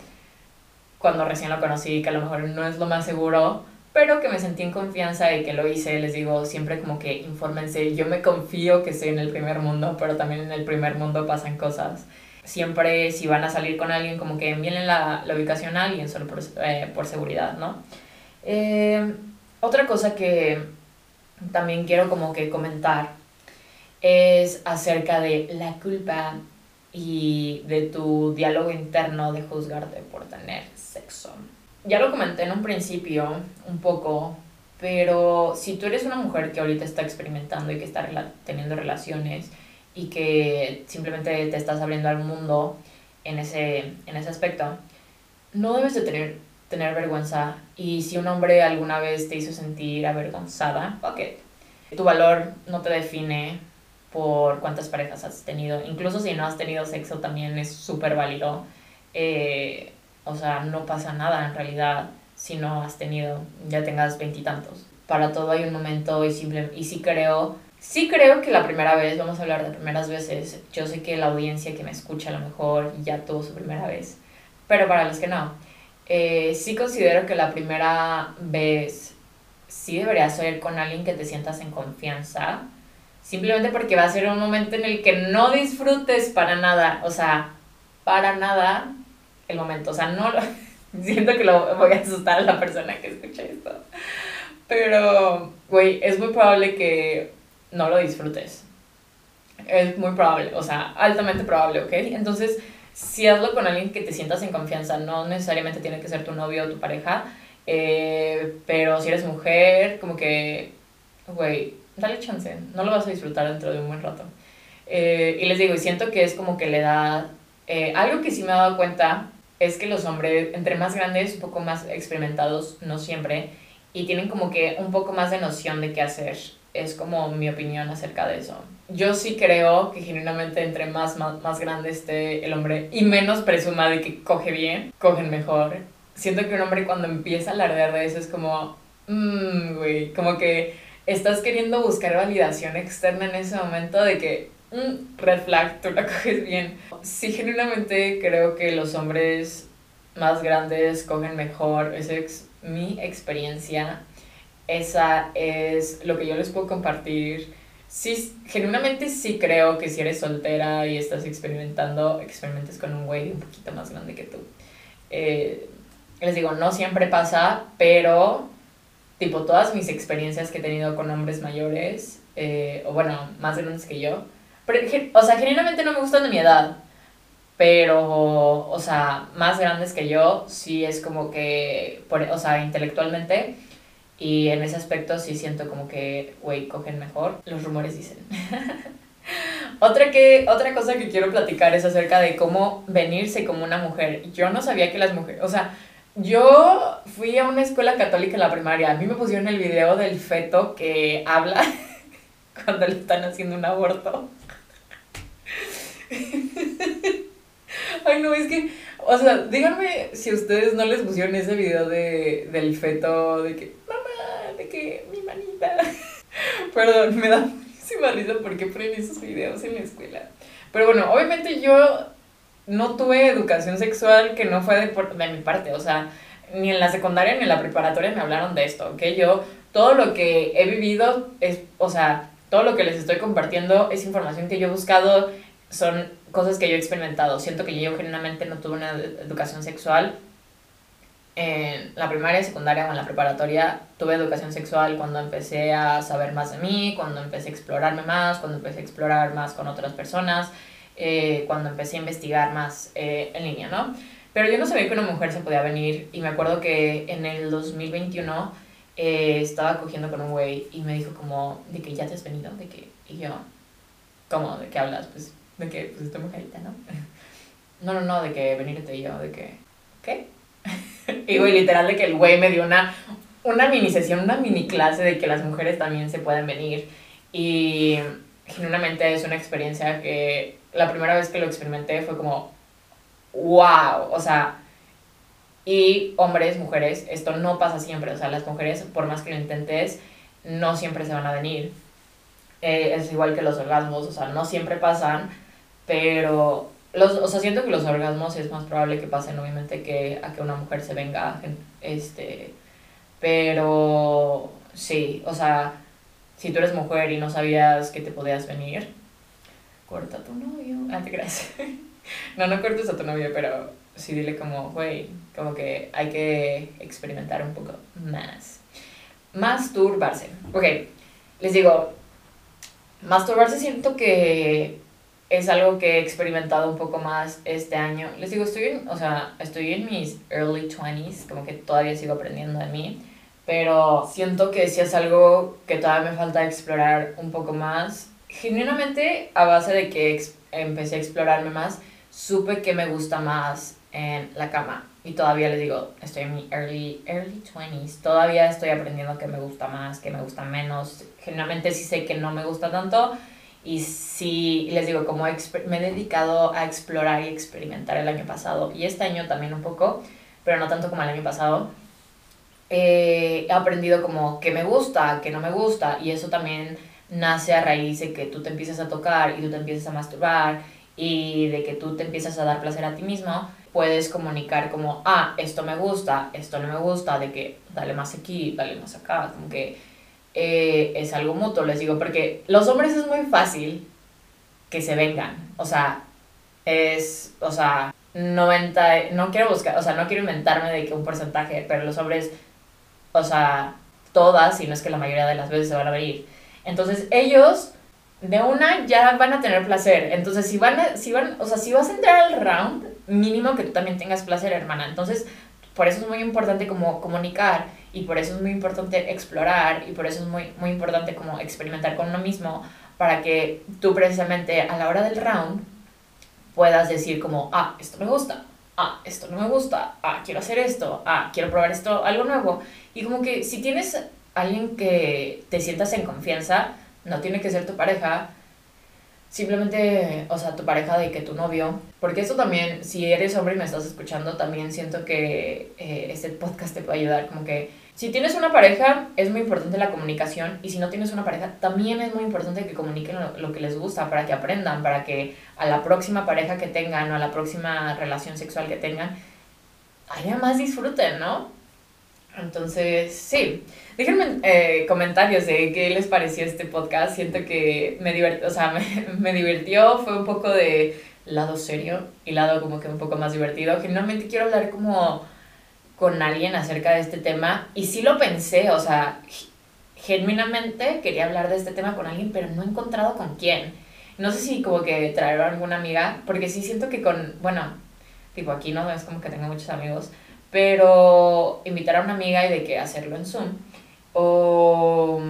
[SPEAKER 2] cuando recién lo conocí, que a lo mejor no es lo más seguro, pero que me sentí en confianza y que lo hice, les digo, siempre como que infórmense, yo me confío que estoy en el primer mundo, pero también en el primer mundo pasan cosas. Siempre si van a salir con alguien, como que envíen la, la ubicación a alguien, solo por, eh, por seguridad, ¿no? Eh, otra cosa que también quiero como que comentar es acerca de la culpa y de tu diálogo interno de juzgarte por tener sexo. Ya lo comenté en un principio un poco, pero si tú eres una mujer que ahorita está experimentando y que está teniendo relaciones y que simplemente te estás abriendo al mundo en ese, en ese aspecto, no debes de tener, tener vergüenza. Y si un hombre alguna vez te hizo sentir avergonzada, ok, tu valor no te define por cuántas parejas has tenido. Incluso si no has tenido sexo también es súper válido. Eh, o sea, no pasa nada en realidad si no has tenido, ya tengas veintitantos. Para todo hay un momento y, simple, y sí creo, sí creo que la primera vez, vamos a hablar de primeras veces, yo sé que la audiencia que me escucha a lo mejor ya tuvo su primera vez, pero para los que no, eh, sí considero que la primera vez sí debería ser con alguien que te sientas en confianza, simplemente porque va a ser un momento en el que no disfrutes para nada, o sea, para nada el momento, o sea, no lo, siento que lo voy a asustar a la persona que escucha esto, pero, güey, es muy probable que no lo disfrutes, es muy probable, o sea, altamente probable, ¿ok? Entonces, si hazlo con alguien que te sientas en confianza, no necesariamente tiene que ser tu novio o tu pareja, eh, pero si eres mujer, como que, güey, dale chance, no lo vas a disfrutar dentro de un buen rato. Eh, y les digo, y siento que es como que le da... Eh, algo que sí me he dado cuenta es que los hombres, entre más grandes, un poco más experimentados, no siempre, y tienen como que un poco más de noción de qué hacer. Es como mi opinión acerca de eso. Yo sí creo que genuinamente entre más, más, más grande esté el hombre y menos presuma de que coge bien, cogen mejor. Siento que un hombre cuando empieza a alardear de eso es como, mmm, güey, como que estás queriendo buscar validación externa en ese momento de que, mm, red flag, tú la coges bien. Sí, genuinamente creo que los hombres más grandes cogen mejor, esa es mi experiencia, esa es lo que yo les puedo compartir. Sí, genuinamente sí creo que si eres soltera y estás experimentando, experimentes con un güey un poquito más grande que tú. Eh, les digo, no siempre pasa, pero tipo, todas mis experiencias que he tenido con hombres mayores, eh, o bueno, más grandes que yo, o sea, genuinamente no me gustan de mi edad, pero, o sea, más grandes que yo, sí es como que, por, o sea, intelectualmente, y en ese aspecto sí siento como que, güey, cogen mejor, los rumores dicen. otra, que, otra cosa que quiero platicar es acerca de cómo venirse como una mujer. Yo no sabía que las mujeres, o sea, yo fui a una escuela católica en la primaria. A mí me pusieron el video del feto que habla cuando le están haciendo un aborto. Ay, no, es que, o sea, díganme si ustedes no les pusieron ese video de, del feto, de que, mamá, de que mi manita. Perdón, me da muchísima risa porque ponen esos videos en la escuela. Pero bueno, obviamente yo no tuve educación sexual que no fue de, de mi parte, o sea, ni en la secundaria ni en la preparatoria me hablaron de esto, ¿ok? Yo, todo lo que he vivido es, o sea, todo lo que les estoy compartiendo es información que yo he buscado, son cosas que yo he experimentado. Siento que yo genuinamente no tuve una educación sexual en la primaria, secundaria o en la preparatoria. Tuve educación sexual cuando empecé a saber más de mí, cuando empecé a explorarme más, cuando empecé a explorar más con otras personas eh, cuando empecé a investigar más eh, en línea, ¿no? Pero yo no sabía que una mujer se podía venir y me acuerdo que en el 2021 eh, estaba cogiendo con un güey y me dijo como, de que ya te has venido, de que, y yo, ¿cómo? ¿De qué hablas? Pues, de que, pues estoy mujerita, ¿no? No, no, no, de que venirte yo, de que, ¿qué? y güey, literal de que el güey me dio una, una mini sesión, una mini clase de que las mujeres también se pueden venir y genuinamente es una experiencia que la primera vez que lo experimenté fue como, wow, o sea, y hombres, mujeres, esto no pasa siempre, o sea, las mujeres, por más que lo intentes, no siempre se van a venir. Eh, es igual que los orgasmos, o sea, no siempre pasan, pero, los, o sea, siento que los orgasmos es más probable que pasen, obviamente, que a que una mujer se venga, este, Pero sí, o sea, si tú eres mujer y no sabías que te podías venir, corta a tu novio. Ah, te creas. no, no cortes a tu novio, pero sí dile como, güey, como que hay que experimentar un poco más. Masturbarse. Ok, les digo, masturbarse siento que es algo que he experimentado un poco más este año. Les digo, estoy en, o sea, estoy en mis early 20s, como que todavía sigo aprendiendo de mí, pero siento que sí es algo que todavía me falta explorar un poco más. Genuinamente, a base de que empecé a explorarme más, supe que me gusta más en la cama. Y todavía les digo, estoy en mi early, early 20s. Todavía estoy aprendiendo que me gusta más, que me gusta menos. Generalmente sí sé que no me gusta tanto. Y sí, les digo, como me he dedicado a explorar y experimentar el año pasado. Y este año también un poco, pero no tanto como el año pasado. Eh, he aprendido como que me gusta, que no me gusta. Y eso también nace a raíz de que tú te empiezas a tocar y tú te empiezas a masturbar y de que tú te empiezas a dar placer a ti mismo puedes comunicar como, ah, esto me gusta, esto no me gusta, de que dale más aquí, dale más acá, como que eh, es algo mutuo, les digo, porque los hombres es muy fácil que se vengan, o sea, es, o sea, 90, no quiero buscar, o sea, no quiero inventarme de que un porcentaje, pero los hombres, o sea, todas, si no es que la mayoría de las veces se van a venir. Entonces ellos de una ya van a tener placer. Entonces, si van a, si van, o sea, si vas a entrar al round, mínimo que tú también tengas placer, hermana. Entonces, por eso es muy importante como comunicar y por eso es muy importante explorar y por eso es muy, muy importante como experimentar con uno mismo para que tú precisamente a la hora del round puedas decir como, ah, esto me gusta, ah, esto no me gusta, ah, quiero hacer esto, ah, quiero probar esto, algo nuevo. Y como que si tienes alguien que te sientas en confianza, no tiene que ser tu pareja, simplemente, o sea, tu pareja de que tu novio, porque eso también, si eres hombre y me estás escuchando, también siento que eh, este podcast te puede ayudar, como que si tienes una pareja, es muy importante la comunicación y si no tienes una pareja, también es muy importante que comuniquen lo, lo que les gusta para que aprendan, para que a la próxima pareja que tengan o a la próxima relación sexual que tengan, haya más disfruten, ¿no? Entonces, sí. Déjenme eh, comentarios de qué les pareció este podcast. Siento que me divirtió, o sea, me, me, divirtió, fue un poco de lado serio y lado como que un poco más divertido. Generalmente quiero hablar como con alguien acerca de este tema y sí lo pensé, o sea, genuinamente quería hablar de este tema con alguien, pero no he encontrado con quién. No sé si como que traer a alguna amiga, porque sí siento que con, bueno, tipo aquí no es como que tengo muchos amigos, pero invitar a una amiga y de que hacerlo en Zoom. O,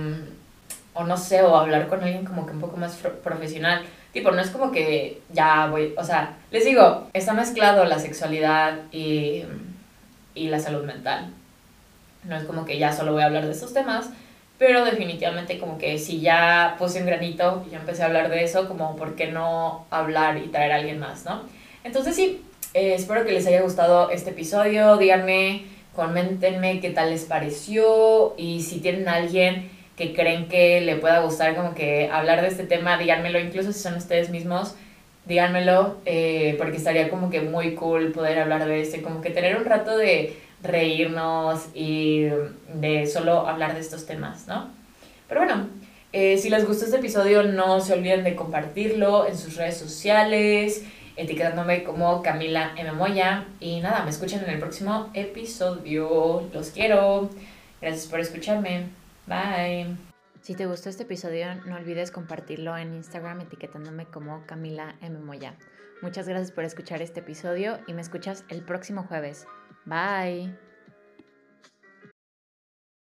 [SPEAKER 2] o no sé, o hablar con alguien como que un poco más profesional. Tipo, no es como que ya voy, o sea, les digo, está mezclado la sexualidad y, y la salud mental. No es como que ya solo voy a hablar de esos temas, pero definitivamente como que si ya puse un granito y ya empecé a hablar de eso, como por qué no hablar y traer a alguien más, ¿no? Entonces sí, eh, espero que les haya gustado este episodio. Díganme, coméntenme qué tal les pareció y si tienen alguien que creen que le pueda gustar como que hablar de este tema, díganmelo, incluso si son ustedes mismos, díganmelo, eh, porque estaría como que muy cool poder hablar de este, como que tener un rato de reírnos y de solo hablar de estos temas, ¿no? Pero bueno, eh, si les gustó este episodio, no se olviden de compartirlo en sus redes sociales, etiquetándome como Camila M. Moya. Y nada, me escuchan en el próximo episodio. Los quiero. Gracias por escucharme. Bye.
[SPEAKER 1] Si te gustó este episodio, no olvides compartirlo en Instagram etiquetándome como Camila M. Moya. Muchas gracias por escuchar este episodio y me escuchas el próximo jueves. Bye.